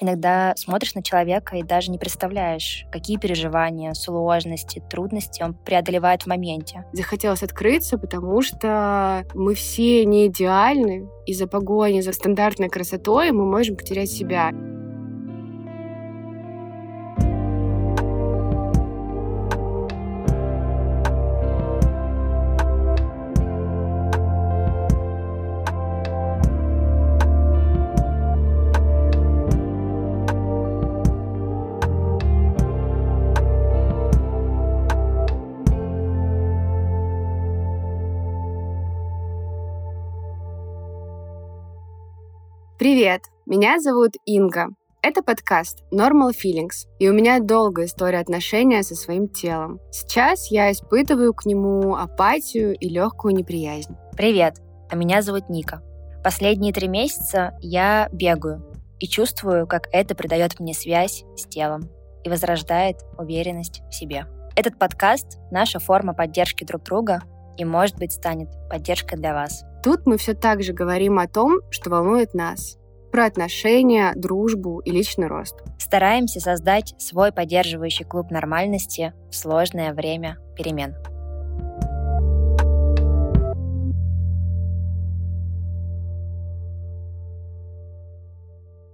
Иногда смотришь на человека и даже не представляешь, какие переживания, сложности, трудности он преодолевает в моменте. Захотелось открыться, потому что мы все не идеальны. Из-за погони за стандартной красотой мы можем потерять себя. Привет, меня зовут Инга. Это подкаст Normal Feelings, и у меня долгая история отношения со своим телом. Сейчас я испытываю к нему апатию и легкую неприязнь. Привет, а меня зовут Ника. Последние три месяца я бегаю и чувствую, как это придает мне связь с телом и возрождает уверенность в себе. Этот подкаст — наша форма поддержки друг друга и, может быть, станет поддержкой для вас. Тут мы все так же говорим о том, что волнует нас. Про отношения, дружбу и личный рост. Стараемся создать свой поддерживающий клуб нормальности в сложное время перемен.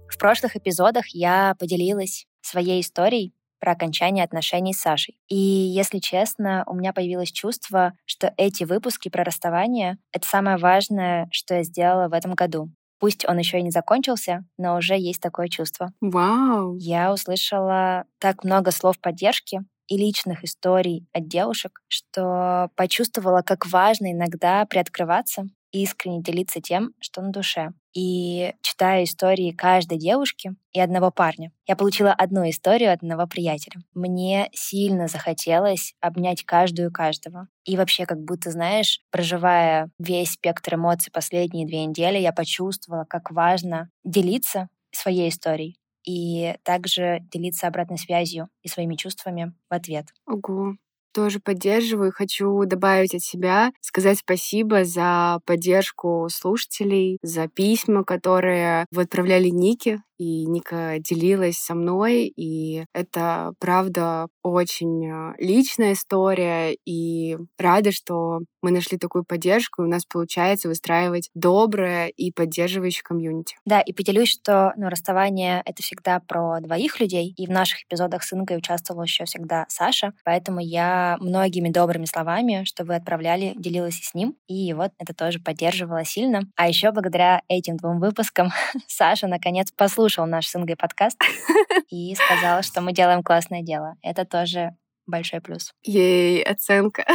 В прошлых эпизодах я поделилась своей историей про окончание отношений с Сашей. И, если честно, у меня появилось чувство, что эти выпуски про расставание — это самое важное, что я сделала в этом году. Пусть он еще и не закончился, но уже есть такое чувство. Вау! Я услышала так много слов поддержки и личных историй от девушек, что почувствовала, как важно иногда приоткрываться искренне делиться тем, что на душе. И читая истории каждой девушки и одного парня, я получила одну историю от одного приятеля. Мне сильно захотелось обнять каждую каждого. И вообще, как будто, знаешь, проживая весь спектр эмоций последние две недели, я почувствовала, как важно делиться своей историей и также делиться обратной связью и своими чувствами в ответ. Ого, тоже поддерживаю. Хочу добавить от себя, сказать спасибо за поддержку слушателей, за письма, которые вы отправляли Нике и Ника делилась со мной, и это, правда, очень а, личная история, и рада, что мы нашли такую поддержку, и у нас получается выстраивать доброе и поддерживающее комьюнити. Да, и поделюсь, что ну, расставание — это всегда про двоих людей, и в наших эпизодах с Ингой участвовала еще всегда Саша, поэтому я многими добрыми словами, что вы отправляли, делилась и с ним, и вот это тоже поддерживала сильно. А еще благодаря этим двум выпускам Саша наконец послушала послушал наш СНГ подкаст и сказал, что мы делаем классное дело. Это тоже большой плюс. Ей, оценка.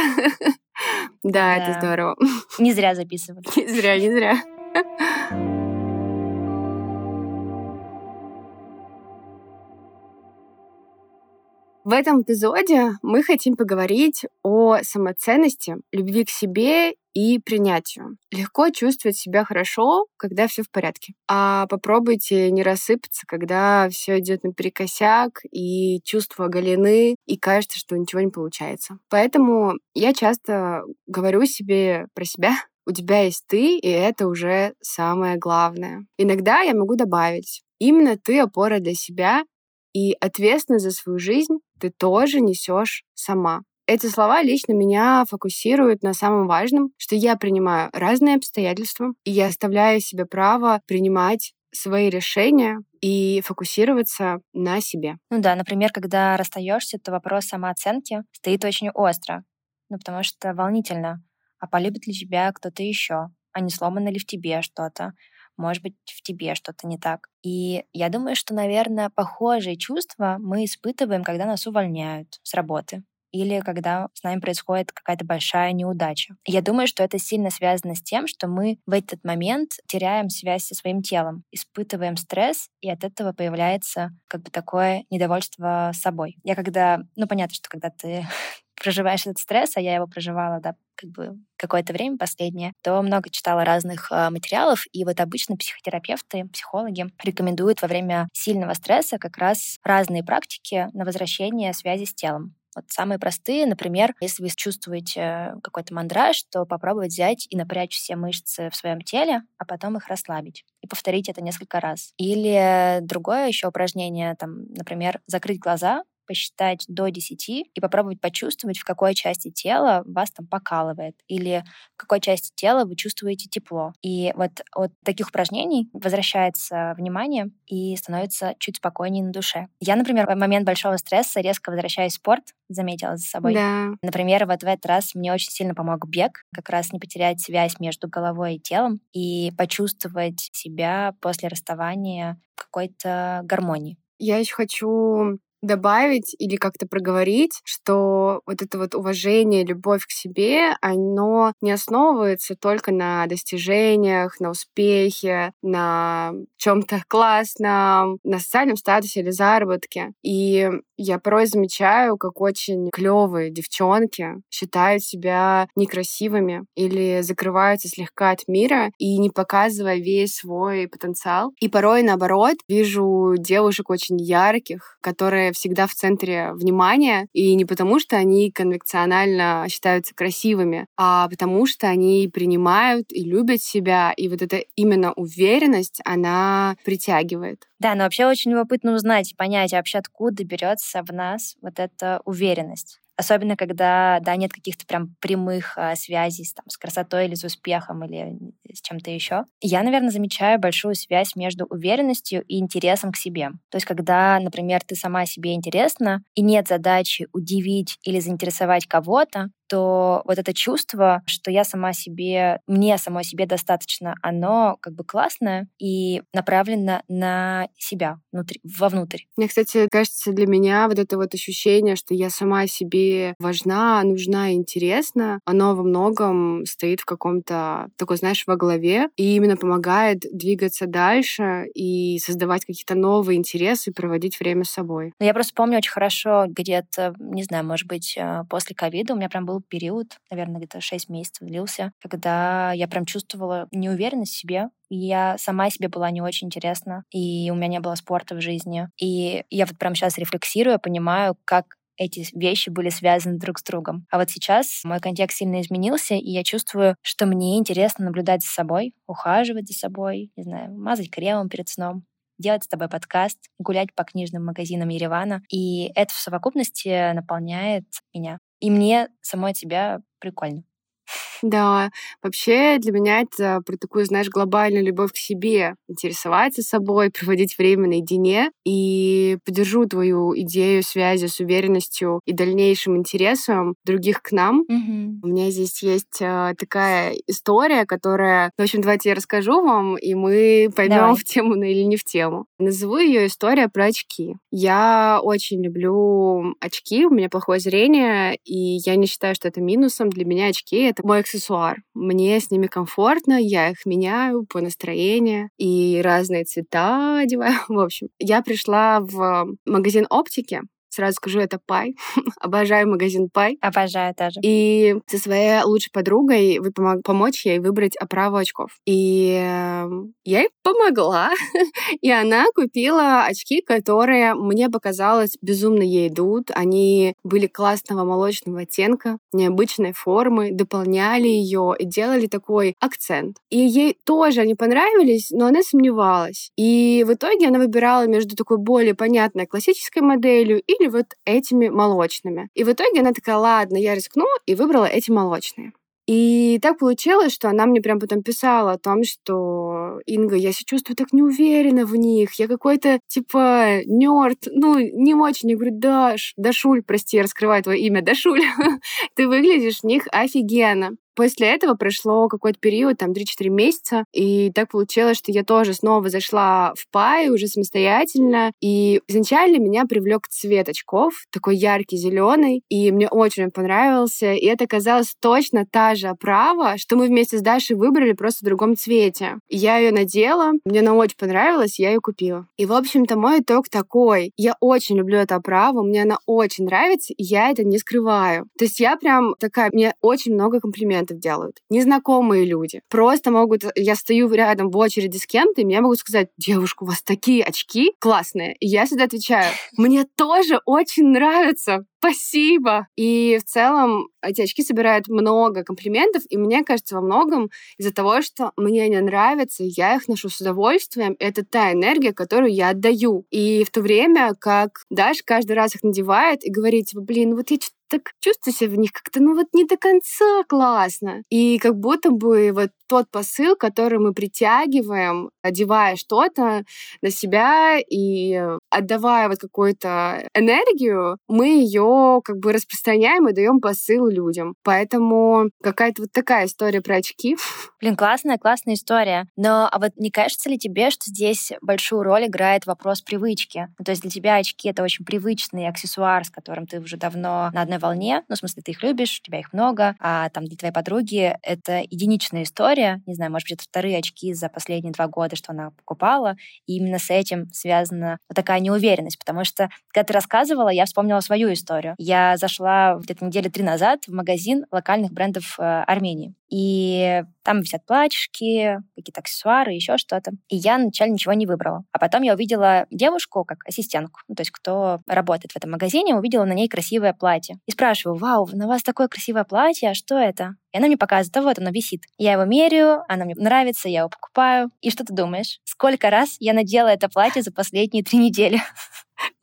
Да, это здорово. Не зря записывали. Не зря, не зря. В этом эпизоде мы хотим поговорить о самоценности, любви к себе и принятию. Легко чувствовать себя хорошо, когда все в порядке. А попробуйте не рассыпаться, когда все идет наперекосяк, и чувства оголены, и кажется, что ничего не получается. Поэтому я часто говорю себе про себя, у тебя есть ты, и это уже самое главное. Иногда я могу добавить, именно ты опора для себя, и ответственность за свою жизнь ты тоже несешь сама. Эти слова лично меня фокусируют на самом важном, что я принимаю разные обстоятельства, и я оставляю себе право принимать свои решения и фокусироваться на себе. Ну да, например, когда расстаешься, то вопрос самооценки стоит очень остро. Ну, потому что волнительно. А полюбит ли тебя кто-то еще? А не сломано ли в тебе что-то? может быть, в тебе что-то не так. И я думаю, что, наверное, похожие чувства мы испытываем, когда нас увольняют с работы или когда с нами происходит какая-то большая неудача. Я думаю, что это сильно связано с тем, что мы в этот момент теряем связь со своим телом, испытываем стресс, и от этого появляется как бы такое недовольство собой. Я когда, ну понятно, что когда ты проживаешь этот стресс, а я его проживала, да, как бы какое-то время последнее, то много читала разных э, материалов, и вот обычно психотерапевты, психологи рекомендуют во время сильного стресса как раз разные практики на возвращение связи с телом. Вот самые простые, например, если вы чувствуете какой-то мандраж, то попробовать взять и напрячь все мышцы в своем теле, а потом их расслабить и повторить это несколько раз. Или другое еще упражнение, там, например, закрыть глаза, посчитать до 10 и попробовать почувствовать, в какой части тела вас там покалывает или в какой части тела вы чувствуете тепло. И вот от таких упражнений возвращается внимание и становится чуть спокойнее на душе. Я, например, в момент большого стресса резко возвращаюсь в спорт, заметила за собой. Да. Например, вот в этот раз мне очень сильно помог бег, как раз не потерять связь между головой и телом и почувствовать себя после расставания какой-то гармонии. Я еще хочу добавить или как-то проговорить, что вот это вот уважение, любовь к себе, оно не основывается только на достижениях, на успехе, на чем-то классном, на социальном статусе или заработке. И я порой замечаю, как очень клевые девчонки считают себя некрасивыми или закрываются слегка от мира и не показывая весь свой потенциал. И порой, наоборот, вижу девушек очень ярких, которые всегда в центре внимания, и не потому, что они конвекционально считаются красивыми, а потому что они принимают и любят себя, и вот эта именно уверенность, она притягивает. Да, но вообще очень любопытно узнать и понять, вообще откуда берется в нас вот эта уверенность. Особенно, когда, да, нет каких-то прям прямых а, связей там, с красотой или с успехом или с чем-то еще. Я, наверное, замечаю большую связь между уверенностью и интересом к себе. То есть, когда, например, ты сама себе интересна, и нет задачи удивить или заинтересовать кого-то, то вот это чувство, что я сама себе, мне самой себе достаточно, оно как бы классное и направлено на себя, внутри, вовнутрь. Мне, кстати, кажется, для меня вот это вот ощущение, что я сама себе важна, нужна и интересна, оно во многом стоит в каком-то такой, знаешь, во главе и именно помогает двигаться дальше и создавать какие-то новые интересы проводить время с собой. Я просто помню очень хорошо где-то, не знаю, может быть, э, после ковида у меня прям был период, наверное, где-то 6 месяцев длился, когда я прям чувствовала неуверенность в себе, я сама себе была не очень интересна, и у меня не было спорта в жизни. И я вот прям сейчас рефлексирую, понимаю, как эти вещи были связаны друг с другом. А вот сейчас мой контекст сильно изменился, и я чувствую, что мне интересно наблюдать за собой, ухаживать за собой, не знаю, мазать кремом перед сном, делать с тобой подкаст, гулять по книжным магазинам Еревана. И это в совокупности наполняет меня. И мне самой тебя прикольно. Да, вообще для меня это про такую, знаешь, глобальную любовь к себе, интересоваться собой, проводить время наедине. И поддержу твою идею связи с уверенностью и дальнейшим интересом других к нам. Угу. У меня здесь есть э, такая история, которая, в общем, давайте я расскажу вам, и мы поймем в тему или не в тему. Назову ее история про очки. Я очень люблю очки, у меня плохое зрение, и я не считаю, что это минусом. Для меня очки — это мой аксессуар. Мне с ними комфортно, я их меняю по настроению и разные цвета одеваю. В общем, я пришла в магазин оптики, Сразу скажу, это Пай. Обожаю магазин Пай. Обожаю тоже. И со своей лучшей подругой вы помог, помочь ей выбрать оправу очков. И э, я ей помогла. и она купила очки, которые мне показалось безумно ей идут. Они были классного молочного оттенка, необычной формы, дополняли ее и делали такой акцент. И ей тоже они понравились, но она сомневалась. И в итоге она выбирала между такой более понятной классической моделью и или вот этими молочными. И в итоге она такая, ладно, я рискну, и выбрала эти молочные. И так получилось, что она мне прям потом писала о том, что Инга, я себя чувствую так неуверенно в них, я какой-то типа нерд, ну, не очень. Я говорю, Даш, Дашуль, прости, я раскрываю твое имя, Дашуль, ты выглядишь в них офигенно. После этого прошло какой-то период, там 3-4 месяца, и так получилось, что я тоже снова зашла в пай уже самостоятельно, и изначально меня привлек цвет очков, такой яркий зеленый, и мне очень понравился, и это казалось точно та же оправа, что мы вместе с Дашей выбрали просто в другом цвете. Я ее надела, мне она очень понравилась, я ее купила. И, в общем-то, мой итог такой. Я очень люблю эту оправу, мне она очень нравится, и я это не скрываю. То есть я прям такая, мне очень много комплиментов комплиментов делают. Незнакомые люди. Просто могут... Я стою рядом в очереди с кем-то, и мне могут сказать, девушка, у вас такие очки классные. И я всегда отвечаю, мне тоже очень нравится спасибо. И в целом эти очки собирают много комплиментов, и мне кажется, во многом из-за того, что мне они нравятся, я их ношу с удовольствием. Это та энергия, которую я отдаю. И в то время, как Даша каждый раз их надевает и говорит, типа, блин, вот я так чувствую себя в них как-то, ну вот не до конца классно. И как будто бы вот тот посыл, который мы притягиваем, одевая что-то на себя и отдавая вот какую-то энергию, мы ее как бы распространяем и даем посыл людям. Поэтому какая-то вот такая история про очки. Блин, классная, классная история. Но а вот не кажется ли тебе, что здесь большую роль играет вопрос привычки? Ну, то есть для тебя очки — это очень привычный аксессуар, с которым ты уже давно на одной волне. Ну, в смысле, ты их любишь, у тебя их много, а там для твоей подруги это единичная история. Не знаю, может быть, это вторые очки за последние два года, что она покупала. И именно с этим связана вот такая неуверенность, потому что, когда ты рассказывала, я вспомнила свою историю. Я зашла где-то недели три назад в магазин локальных брендов э, Армении. И там висят платьишки, какие-то аксессуары, еще что-то. И я вначале ничего не выбрала. А потом я увидела девушку как ассистентку, ну, то есть кто работает в этом магазине, увидела на ней красивое платье. И спрашиваю, вау, на вас такое красивое платье, а что это? И она мне показывает, а вот оно висит. Я его меряю, оно мне нравится, я его покупаю. И что ты думаешь? Сколько раз я надела это платье за последние три недели?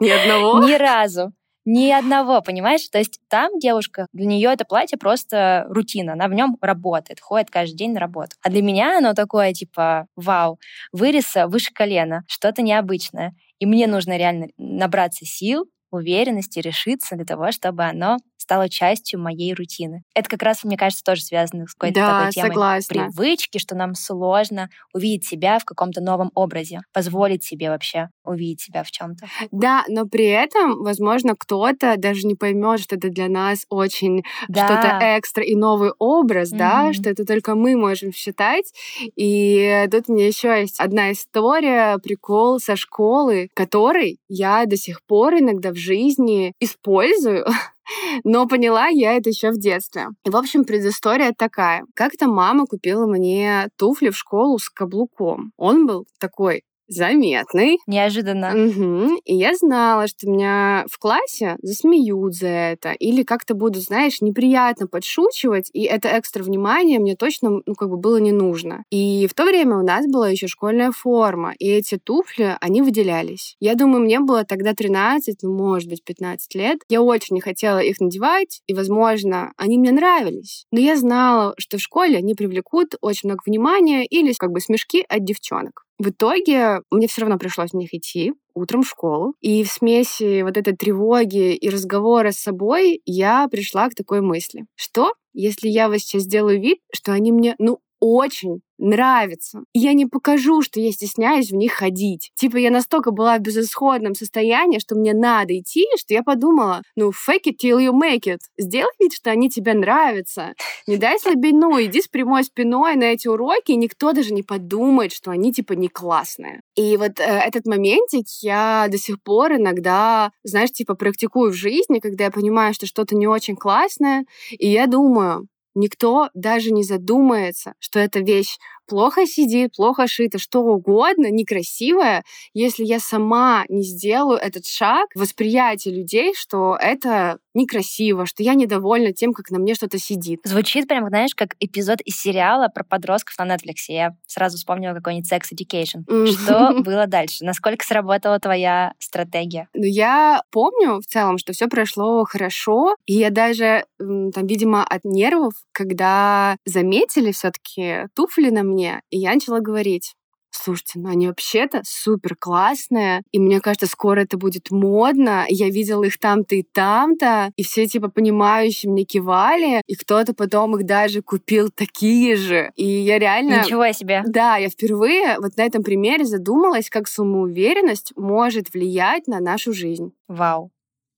Ни одного? Ни разу. Ни одного, понимаешь? То есть там девушка, для нее это платье просто рутина, она в нем работает, ходит каждый день на работу. А для меня оно такое, типа, вау, вырез выше колена, что-то необычное. И мне нужно реально набраться сил, уверенности, решиться для того, чтобы оно стало частью моей рутины. Это как раз, мне кажется, тоже связано с какой-то да, такой темой согласна. привычки, что нам сложно увидеть себя в каком-то новом образе, позволить себе вообще увидеть себя в чем-то. Да, но при этом, возможно, кто-то даже не поймет, что это для нас очень да. что-то экстра и новый образ, mm-hmm. да, что это только мы можем считать. И тут у меня еще есть одна история, прикол со школы, который я до сих пор иногда в жизни использую, но поняла я это еще в детстве. И, в общем, предыстория такая. Как-то мама купила мне туфли в школу с каблуком. Он был такой заметный. Неожиданно. Угу. И я знала, что меня в классе засмеют за это. Или как-то будут, знаешь, неприятно подшучивать. И это экстра внимание мне точно, ну, как бы было не нужно. И в то время у нас была еще школьная форма. И эти туфли, они выделялись. Я думаю, мне было тогда 13, ну, может быть, 15 лет. Я очень не хотела их надевать. И, возможно, они мне нравились. Но я знала, что в школе они привлекут очень много внимания или как бы смешки от девчонок. В итоге мне все равно пришлось в них идти утром в школу. И в смеси вот этой тревоги и разговора с собой я пришла к такой мысли. Что, если я вот сейчас сделаю вид, что они мне, ну, очень нравится. Я не покажу, что я стесняюсь в них ходить. Типа я настолько была в безысходном состоянии, что мне надо идти, что я подумала, ну, fake it till you make it. Сделай вид, что они тебе нравятся. Не дай слабину, иди с прямой спиной на эти уроки, и никто даже не подумает, что они типа не классные. И вот э, этот моментик я до сих пор иногда, знаешь, типа практикую в жизни, когда я понимаю, что что-то не очень классное, и я думаю, никто даже не задумается, что эта вещь плохо сидит, плохо шито, что угодно, некрасивое, если я сама не сделаю этот шаг восприятия людей, что это некрасиво, что я недовольна тем, как на мне что-то сидит. Звучит прям, знаешь, как эпизод из сериала про подростков на Netflix. Я сразу вспомнила какой-нибудь Sex Education. Что было дальше? Насколько сработала твоя стратегия? Ну, я помню в целом, что все прошло хорошо, и я даже, там, видимо, от нервов, когда заметили все-таки туфли на мне, мне, и я начала говорить, слушайте, ну они вообще-то супер классные, и мне кажется, скоро это будет модно. Я видела их там-то и там-то, и все типа понимающие мне кивали, и кто-то потом их даже купил такие же. И я реально... Ничего себе! Да, я впервые вот на этом примере задумалась, как самоуверенность может влиять на нашу жизнь. Вау.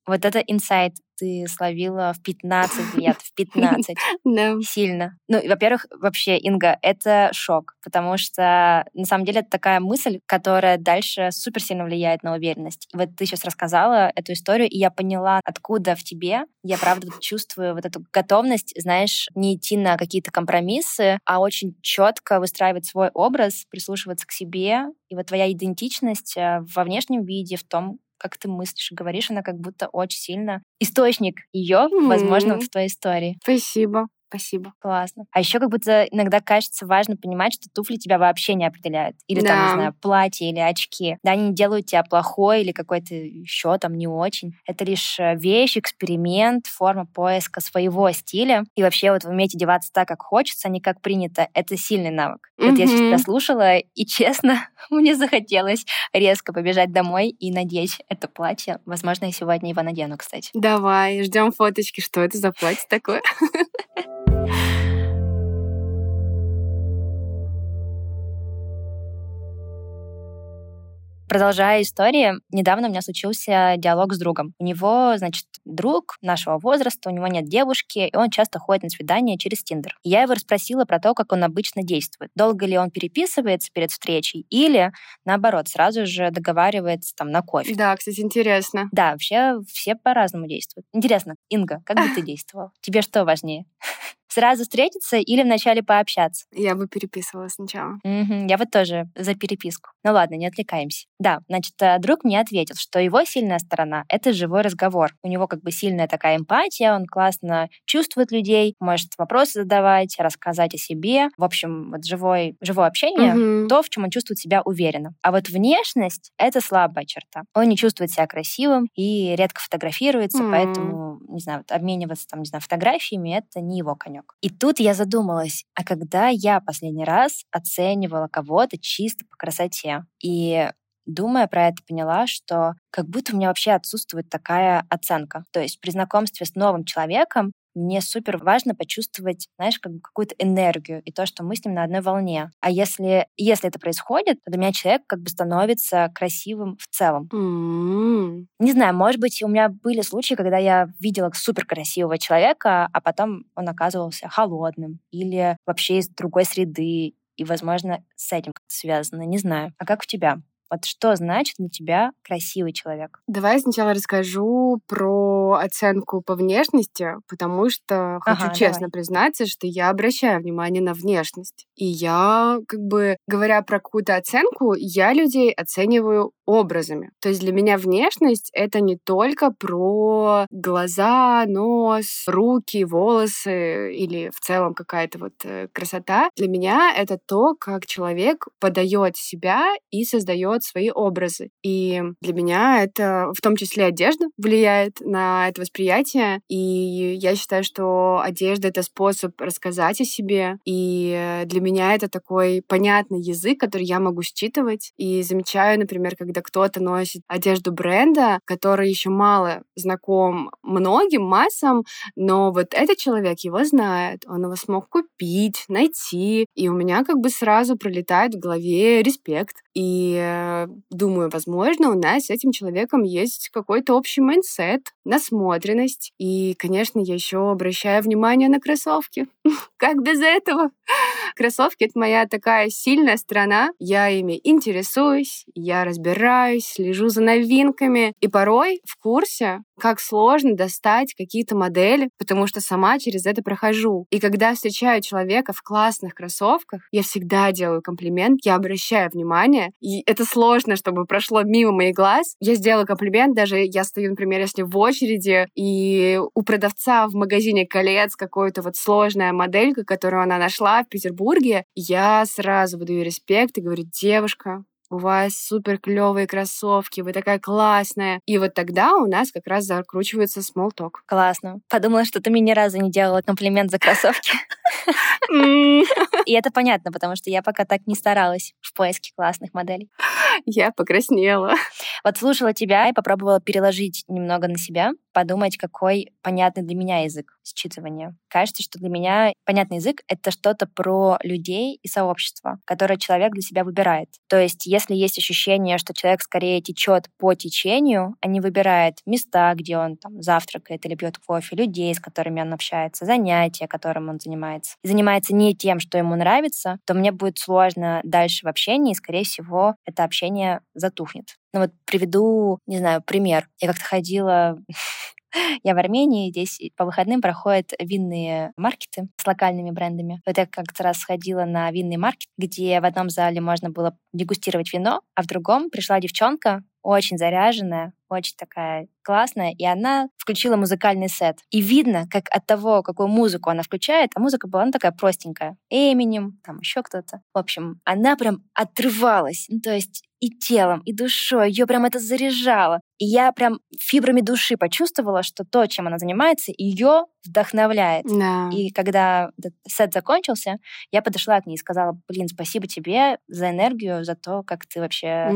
Вот это инсайт ты словила в 15 лет в 15. Да. Сильно. Ну, во-первых, вообще, Инга, это шок, потому что на самом деле это такая мысль, которая дальше супер сильно влияет на уверенность. И вот ты сейчас рассказала эту историю, и я поняла, откуда в тебе я правда чувствую вот эту готовность, знаешь, не идти на какие-то компромиссы, а очень четко выстраивать свой образ, прислушиваться к себе. И вот твоя идентичность э, во внешнем виде, в том, как ты мыслишь и говоришь, она как будто очень сильно источник ее, mm-hmm. возможно, вот в твоей истории. Спасибо. Спасибо. Классно. А еще как будто иногда кажется важно понимать, что туфли тебя вообще не определяют. Или да. там, не знаю, платье или очки. Да, они не делают тебя плохой или какой-то еще там не очень. Это лишь э, вещь, эксперимент, форма поиска своего стиля. И вообще вот уметь одеваться так, как хочется, а не как принято. Это сильный навык. Mm-hmm. Вот я сейчас тебя слушала, и честно, мне захотелось резко побежать домой и надеть это платье. Возможно, я сегодня его надену, кстати. Давай, ждем фоточки. Что это за платье такое? Продолжая историю, недавно у меня случился диалог с другом. У него, значит, друг нашего возраста, у него нет девушки, и он часто ходит на свидания через Тиндер. Я его расспросила про то, как он обычно действует. Долго ли он переписывается перед встречей или, наоборот, сразу же договаривается там на кофе. Да, кстати, интересно. Да, вообще все по-разному действуют. Интересно, Инга, как бы ты действовал? Тебе что важнее? Сразу встретиться или вначале пообщаться? Я бы переписывала сначала. Угу, я вот тоже за переписку. Ну ладно, не отвлекаемся. Да, значит, э, друг мне ответил, что его сильная сторона — это живой разговор. У него как бы сильная такая эмпатия, он классно чувствует людей, может вопросы задавать, рассказать о себе. В общем, вот живой, живое общение угу. — то, в чем он чувствует себя уверенно. А вот внешность — это слабая черта. Он не чувствует себя красивым и редко фотографируется, угу. поэтому, не знаю, вот обмениваться там, не знаю, фотографиями — это не его конек намек. И тут я задумалась, а когда я последний раз оценивала кого-то чисто по красоте? И думая про это, поняла, что как будто у меня вообще отсутствует такая оценка. То есть при знакомстве с новым человеком мне супер важно почувствовать, знаешь, как бы какую-то энергию и то, что мы с ним на одной волне. А если, если это происходит, то для меня человек как бы становится красивым в целом. Mm-hmm. Не знаю, может быть, у меня были случаи, когда я видела супер красивого человека, а потом он оказывался холодным или вообще из другой среды, и, возможно, с этим как-то связано, не знаю. А как у тебя? Вот что значит для тебя красивый человек? Давай сначала расскажу про оценку по внешности, потому что хочу ага, честно давай. признаться, что я обращаю внимание на внешность. И я, как бы, говоря про какую-то оценку, я людей оцениваю образами. То есть для меня внешность — это не только про глаза, нос, руки, волосы или в целом какая-то вот э, красота. Для меня это то, как человек подает себя и создает свои образы. И для меня это в том числе одежда влияет на это восприятие. И я считаю, что одежда — это способ рассказать о себе. И для меня это такой понятный язык, который я могу считывать. И замечаю, например, когда кто-то носит одежду бренда, который еще мало знаком многим массам, но вот этот человек его знает, он его смог купить, найти, и у меня как бы сразу пролетает в голове респект. И думаю, возможно, у нас с этим человеком есть какой-то общий mindset, насмотренность. И, конечно, я еще обращаю внимание на кроссовки. как без этого? Кроссовки — это моя такая сильная сторона. Я ими интересуюсь, я разбираюсь, слежу за новинками. И порой в курсе, как сложно достать какие-то модели, потому что сама через это прохожу. И когда встречаю человека в классных кроссовках, я всегда делаю комплимент, я обращаю внимание, и это сложно, чтобы прошло мимо моих глаз. Я сделаю комплимент, даже я стою, например, если в очереди, и у продавца в магазине колец какой-то вот сложная моделька, которую она нашла в Петербурге, я сразу выдаю респект и говорю, девушка, у вас супер клевые кроссовки, вы такая классная. И вот тогда у нас как раз закручивается small talk. Классно. Подумала, что ты мне ни разу не делала комплимент за кроссовки. И это понятно, потому что я пока так не старалась в поиске классных моделей. Я покраснела. Вот слушала тебя и попробовала переложить немного на себя. Подумать, какой понятный для меня язык считывания. Кажется, что для меня понятный язык — это что-то про людей и сообщество, которое человек для себя выбирает. То есть, если есть ощущение, что человек скорее течет по течению, а не выбирает места, где он там завтракает или пьет кофе, людей, с которыми он общается, занятия, которым он занимается, и занимается не тем, что ему нравится, то мне будет сложно дальше в общении, и, скорее всего, это общение затухнет. Ну вот приведу, не знаю, пример. Я как-то ходила Я в Армении, здесь по выходным проходят винные маркеты с локальными брендами. Вот я как-то раз сходила на винный маркет, где в одном зале можно было дегустировать вино, а в другом пришла девчонка, очень заряженная, очень такая классная, и она включила музыкальный сет. И видно, как от того, какую музыку она включает, а музыка была ну, такая простенькая. Эминем, там еще кто-то. В общем, она прям отрывалась. Ну, то есть и телом, и душой. Ее прям это заряжало. И я прям фибрами души почувствовала, что то, чем она занимается, ее вдохновляет. Да. И когда этот сет закончился, я подошла к ней и сказала, блин, спасибо тебе за энергию, за то, как ты вообще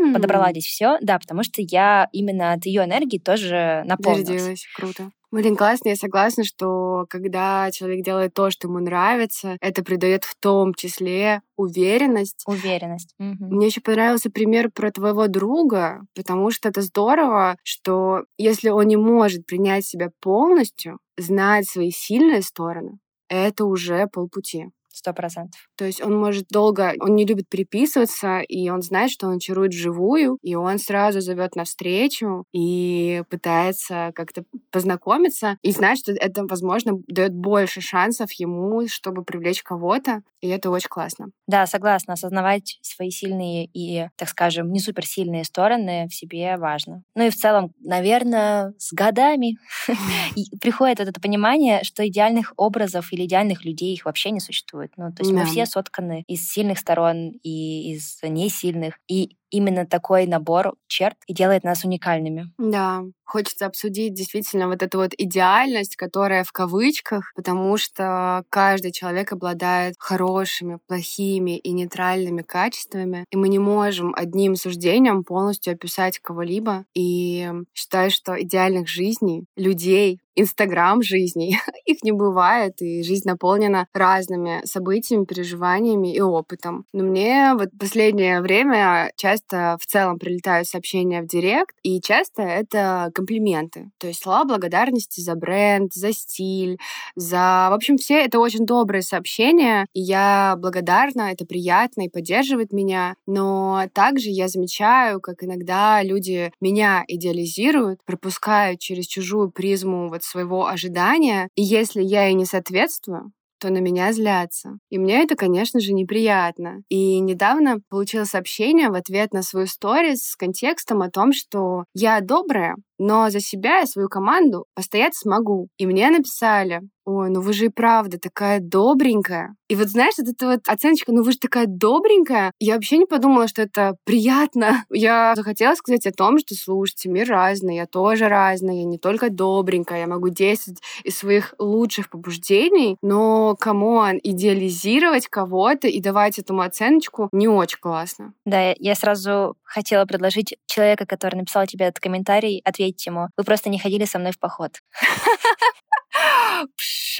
М. подобрала здесь все. Да, потому что я именно от ее энергии тоже наполнилась. Зарядилась. Круто. Блин, классно, я согласна, что когда человек делает то, что ему нравится, это придает в том числе уверенность. Уверенность. Мгм. Мне еще понравился пример про твоего друга, потому что это здорово, что если он не может принять себя полностью, знать свои сильные стороны, это уже полпути. Сто процентов. То есть он может долго, он не любит переписываться, и он знает, что он чарует вживую, и он сразу зовет на встречу и пытается как-то познакомиться, и знает, что это, возможно, дает больше шансов ему, чтобы привлечь кого-то, и это очень классно. Да, согласна. Осознавать свои сильные и, так скажем, не суперсильные стороны в себе важно. Ну и в целом, наверное, с годами приходит вот это понимание, что идеальных образов или идеальных людей их вообще не существует. Ну, то есть мы Да. все сотканы из сильных сторон и из несильных. И именно такой набор черт и делает нас уникальными. Да, хочется обсудить действительно вот эту вот идеальность, которая в кавычках, потому что каждый человек обладает хорошими, плохими и нейтральными качествами, и мы не можем одним суждением полностью описать кого-либо. И считаю, что идеальных жизней, людей, Инстаграм жизней. Их не бывает, и жизнь наполнена разными событиями, переживаниями и опытом. Но мне вот последнее время часто в целом прилетают сообщения в директ, и часто это комплименты. То есть слова благодарности за бренд, за стиль, за... В общем, все это очень добрые сообщения, и я благодарна, это приятно и поддерживает меня. Но также я замечаю, как иногда люди меня идеализируют, пропускают через чужую призму вот своего ожидания, и если я ей не соответствую, то на меня злятся. И мне это, конечно же, неприятно. И недавно получила сообщение в ответ на свою сторис с контекстом о том, что я добрая, но за себя и свою команду постоять смогу. И мне написали, ой, ну вы же и правда такая добренькая. И вот знаешь, вот эта вот оценочка, ну вы же такая добренькая, я вообще не подумала, что это приятно. Я захотела сказать о том, что, слушайте, мир разный, я тоже разная, я не только добренькая, я могу действовать из своих лучших побуждений, но, come on, идеализировать кого-то и давать этому оценочку не очень классно. Да, я- сразу хотела предложить человека, который написал тебе этот комментарий, ответить ему. Вы просто не ходили со мной в поход.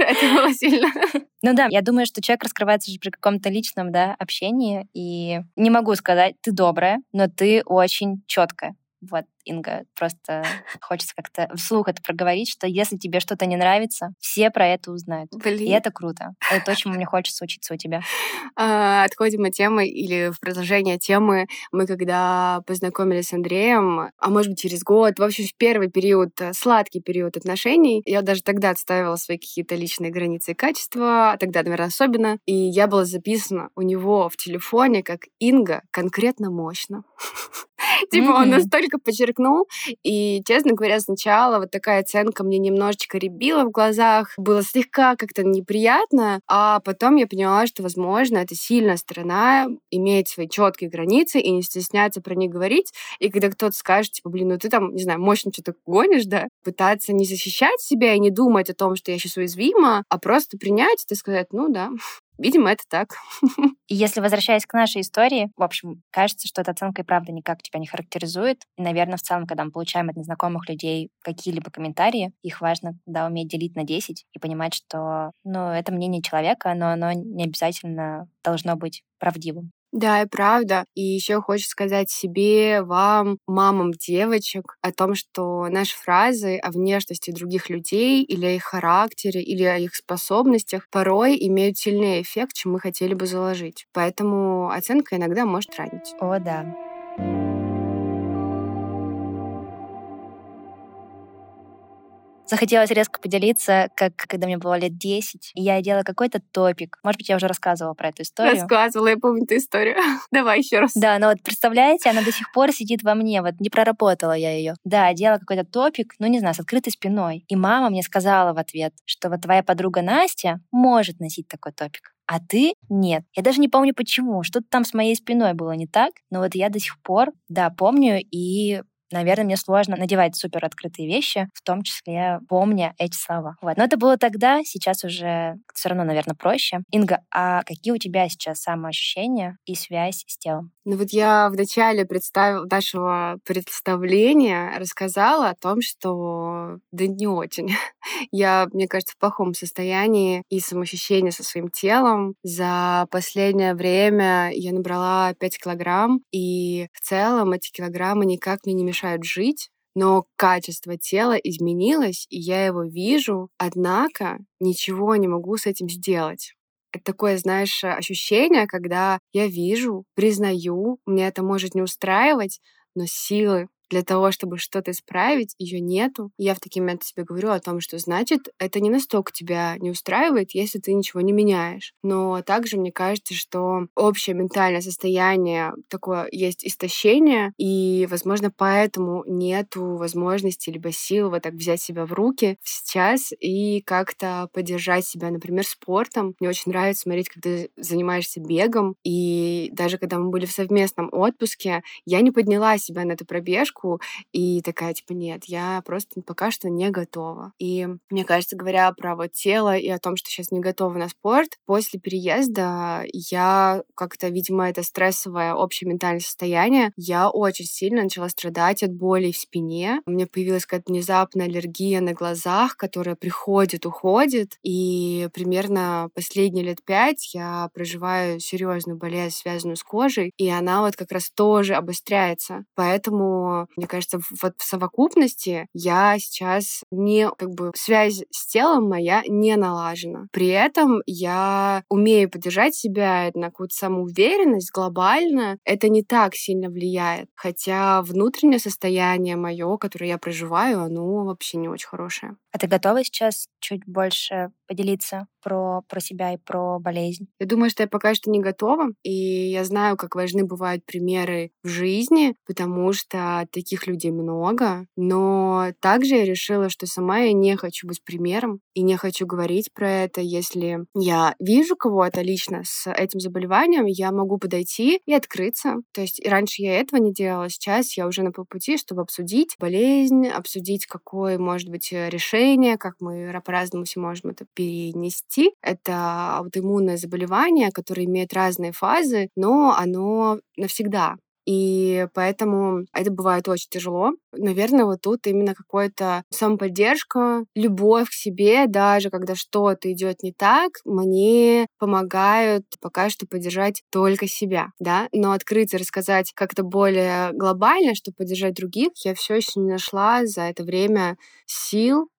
Пш, это сильно. Ну да, я думаю, что человек раскрывается же при каком-то личном да, общении. И не могу сказать, ты добрая, но ты очень четкая. Вот, Инга, просто хочется как-то вслух это проговорить, что если тебе что-то не нравится, все про это узнают. И Блин. это круто. Это то, чему мне хочется учиться у тебя. А, Отходим от темы или в продолжение темы. Мы когда познакомились с Андреем, а может быть через год, в общем, в первый период, э, сладкий период отношений, я даже тогда отстаивала свои какие-то личные границы и качества, а тогда, наверное, особенно. И я была записана у него в телефоне как Инга конкретно мощно. Типа он настолько подчеркнул. И, честно говоря, сначала вот такая оценка мне немножечко рябила в глазах. Было слегка как-то неприятно. А потом я поняла, что, возможно, это сильная сторона иметь свои четкие границы и не стесняться про них говорить. И когда кто-то скажет, типа, блин, ну ты там, не знаю, мощно что-то гонишь, да, пытаться не защищать себя и не думать о том, что я сейчас уязвима, а просто принять это и сказать, ну да, видимо, это так. Если возвращаясь к нашей истории, в общем, кажется, что эта оценка и правда никак тебя не характеризует. И, наверное, в целом, когда мы получаем от незнакомых людей какие-либо комментарии, их важно да, уметь делить на 10 и понимать, что ну, это мнение человека, но оно не обязательно должно быть правдивым. Да, и правда. И еще хочется сказать себе, вам, мамам девочек, о том, что наши фразы о внешности других людей или о их характере, или о их способностях порой имеют сильнее эффект, чем мы хотели бы заложить. Поэтому оценка иногда может ранить. О, да. Захотелось резко поделиться, как когда мне было лет 10, и я делала какой-то топик. Может быть, я уже рассказывала про эту историю. Рассказывала, я помню эту историю. Давай еще раз. Да, но вот представляете, она до сих пор сидит во мне, вот не проработала я ее. Да, делала какой-то топик, ну не знаю, с открытой спиной. И мама мне сказала в ответ, что вот твоя подруга Настя может носить такой топик а ты нет. Я даже не помню почему. Что-то там с моей спиной было не так, но вот я до сих пор, да, помню и наверное, мне сложно надевать супер открытые вещи, в том числе помня эти слова. Вот. Но это было тогда, сейчас уже все равно, наверное, проще. Инга, а какие у тебя сейчас самоощущения и связь с телом? Ну вот я в начале представил нашего представления рассказала о том, что да не очень. Я, мне кажется, в плохом состоянии и самоощущение со своим телом. За последнее время я набрала 5 килограмм, и в целом эти килограммы никак мне не мешают мешают жить, но качество тела изменилось, и я его вижу, однако ничего не могу с этим сделать. Это такое, знаешь, ощущение, когда я вижу, признаю, мне это может не устраивать, но силы для того, чтобы что-то исправить, ее нету. И я в такие моменты себе говорю о том, что значит, это не настолько тебя не устраивает, если ты ничего не меняешь. Но также мне кажется, что общее ментальное состояние такое есть истощение, и, возможно, поэтому нету возможности либо сил вот так взять себя в руки сейчас и как-то поддержать себя, например, спортом. Мне очень нравится смотреть, как ты занимаешься бегом, и даже когда мы были в совместном отпуске, я не подняла себя на эту пробежку, девушку и такая, типа, нет, я просто пока что не готова. И мне кажется, говоря про вот тело и о том, что сейчас не готова на спорт, после переезда я как-то, видимо, это стрессовое общее ментальное состояние, я очень сильно начала страдать от боли в спине. У меня появилась какая-то внезапная аллергия на глазах, которая приходит, уходит. И примерно последние лет пять я проживаю серьезную болезнь, связанную с кожей, и она вот как раз тоже обостряется. Поэтому мне кажется, вот в совокупности я сейчас не, как бы, связь с телом моя не налажена. При этом я умею поддержать себя на какую-то самоуверенность глобально. Это не так сильно влияет. Хотя внутреннее состояние мое, которое я проживаю, оно вообще не очень хорошее. А ты готова сейчас чуть больше поделиться про, про себя и про болезнь? Я думаю, что я пока что не готова, и я знаю, как важны бывают примеры в жизни, потому что таких людей много, но также я решила, что сама я не хочу быть примером и не хочу говорить про это. Если я вижу кого-то лично с этим заболеванием, я могу подойти и открыться. То есть раньше я этого не делала, сейчас я уже на полпути, чтобы обсудить болезнь, обсудить, какое может быть решение, как мы по-разному все можем это перенести. Это аутоиммунное заболевание, которое имеет разные фазы, но оно навсегда. И поэтому это бывает очень тяжело. Наверное, вот тут именно какая-то самоподдержка, любовь к себе, даже когда что-то идет не так, мне помогают пока что поддержать только себя, да, но открыть и рассказать как-то более глобально, чтобы поддержать других, я все еще не нашла за это время сил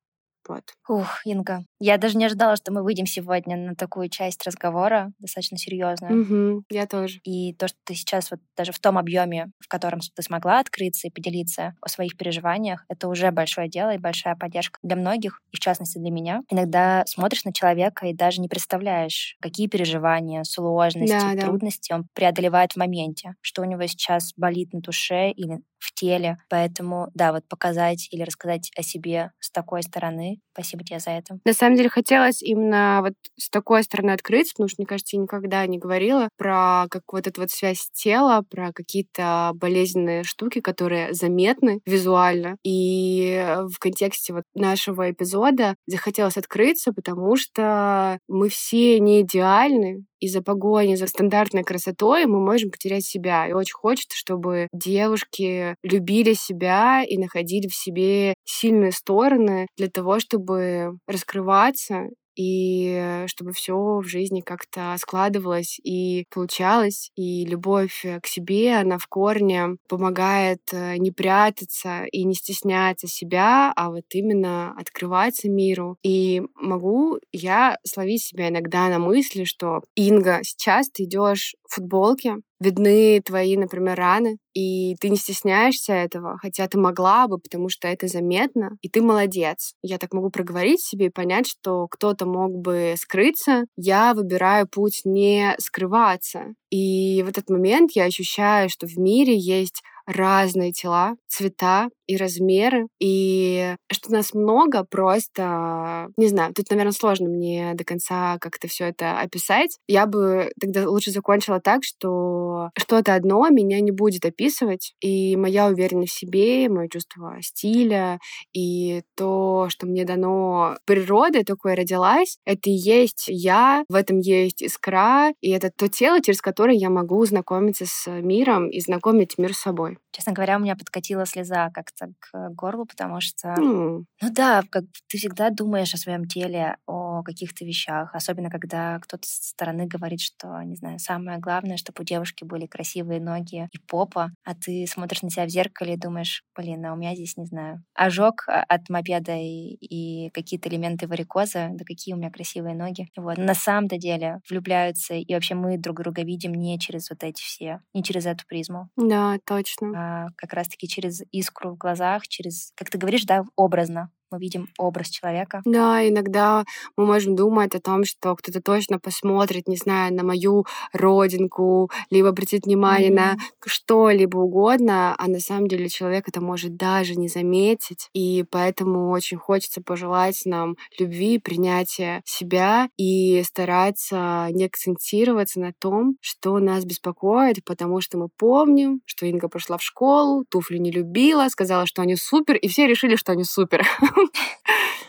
вот. Ух, Инга, я даже не ожидала, что мы выйдем сегодня на такую часть разговора, достаточно серьезную. Угу, я тоже. И то, что ты сейчас вот даже в том объеме, в котором ты смогла открыться и поделиться о своих переживаниях, это уже большое дело и большая поддержка для многих, и в частности для меня. Иногда смотришь на человека и даже не представляешь, какие переживания, сложности, да, трудности да. он преодолевает в моменте, что у него сейчас болит на душе или в теле. Поэтому, да, вот показать или рассказать о себе с такой стороны. Спасибо тебе за это. На самом деле хотелось именно вот с такой стороны открыться, потому что, мне кажется, я никогда не говорила про как вот эту вот связь тела, про какие-то болезненные штуки, которые заметны визуально. И в контексте вот нашего эпизода захотелось открыться, потому что мы все не идеальны, из-за погони за стандартной красотой мы можем потерять себя. И очень хочется, чтобы девушки любили себя и находили в себе сильные стороны для того, чтобы раскрываться и чтобы все в жизни как-то складывалось и получалось. И любовь э, к себе, она в корне помогает э, не прятаться и не стесняться себя, а вот именно открываться миру. И могу я словить себя иногда на мысли, что Инга, сейчас ты идешь футболке, видны твои, например, раны, и ты не стесняешься этого, хотя ты могла бы, потому что это заметно, и ты молодец. Я так могу проговорить себе и понять, что кто-то мог бы скрыться. Я выбираю путь не скрываться. И в этот момент я ощущаю, что в мире есть разные тела, цвета и размеры, и что нас много, просто, не знаю, тут, наверное, сложно мне до конца как-то все это описать. Я бы тогда лучше закончила так, что что-то одно меня не будет описывать, и моя уверенность в себе, мое чувство стиля, и то, что мне дано природой, такое родилась, это и есть я, в этом есть искра, и это то тело, через которое я могу знакомиться с миром и знакомить мир с собой. Честно говоря, у меня подкатила слеза как-то к горлу, потому что, mm. ну да, как ты всегда думаешь о своем теле, о каких-то вещах, особенно когда кто-то со стороны говорит, что, не знаю, самое главное, чтобы у девушки были красивые ноги и попа, а ты смотришь на себя в зеркале и думаешь, блин, а у меня здесь, не знаю, ожог а, от мопеда и, и какие-то элементы варикоза, да какие у меня красивые ноги. Вот. На самом-то деле влюбляются, и вообще мы друг друга видим не через вот эти все, не через эту призму. Да, точно. А, как раз-таки через искру в глазах, через, как ты говоришь, да, образно мы видим образ человека. Да, иногда мы можем думать о том, что кто-то точно посмотрит, не знаю, на мою родинку, либо обратит внимание mm-hmm. на что-либо угодно, а на самом деле человек это может даже не заметить. И поэтому очень хочется пожелать нам любви, принятия себя и стараться не акцентироваться на том, что нас беспокоит, потому что мы помним, что Инга пошла в школу, туфли не любила, сказала, что они супер, и все решили, что они супер.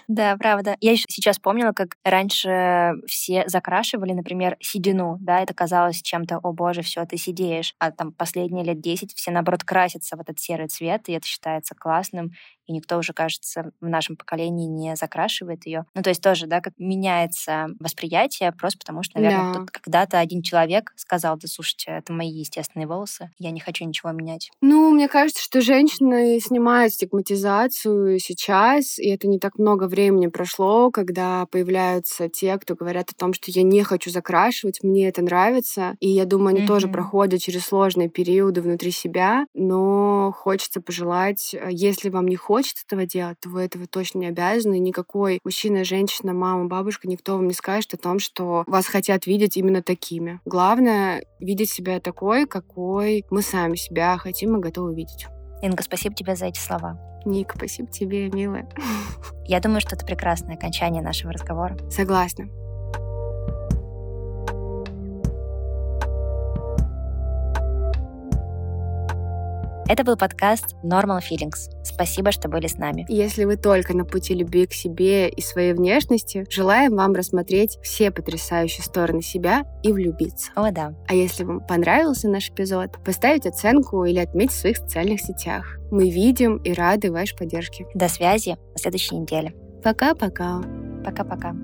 Да, правда. Я сейчас помнила, как раньше все закрашивали, например, седину, да, это казалось чем-то, о боже, все, ты сидеешь. А там последние лет 10 все, наоборот, красятся в этот серый цвет, и это считается классным и никто уже, кажется, в нашем поколении не закрашивает ее. Ну, то есть тоже, да, как меняется восприятие, просто потому что, наверное, да. когда-то один человек сказал, да, слушайте, это мои естественные волосы, я не хочу ничего менять. Ну, мне кажется, что женщины снимают стигматизацию сейчас, и это не так много времени прошло, когда появляются те, кто говорят о том, что я не хочу закрашивать, мне это нравится, и я думаю, они mm-hmm. тоже проходят через сложные периоды внутри себя, но хочется пожелать, если вам не хочется хочет этого делать, то вы этого точно не обязаны. Никакой мужчина, женщина, мама, бабушка, никто вам не скажет о том, что вас хотят видеть именно такими. Главное — видеть себя такой, какой мы сами себя хотим и готовы видеть. Инга, спасибо тебе за эти слова. Ник, спасибо тебе, милая. Я думаю, что это прекрасное окончание нашего разговора. Согласна. Это был подкаст Normal Feelings. Спасибо, что были с нами. Если вы только на пути любви к себе и своей внешности, желаем вам рассмотреть все потрясающие стороны себя и влюбиться. О, да. А если вам понравился наш эпизод, поставить оценку или отметить в своих социальных сетях. Мы видим и рады вашей поддержке. До связи на следующей неделе. Пока-пока. Пока-пока.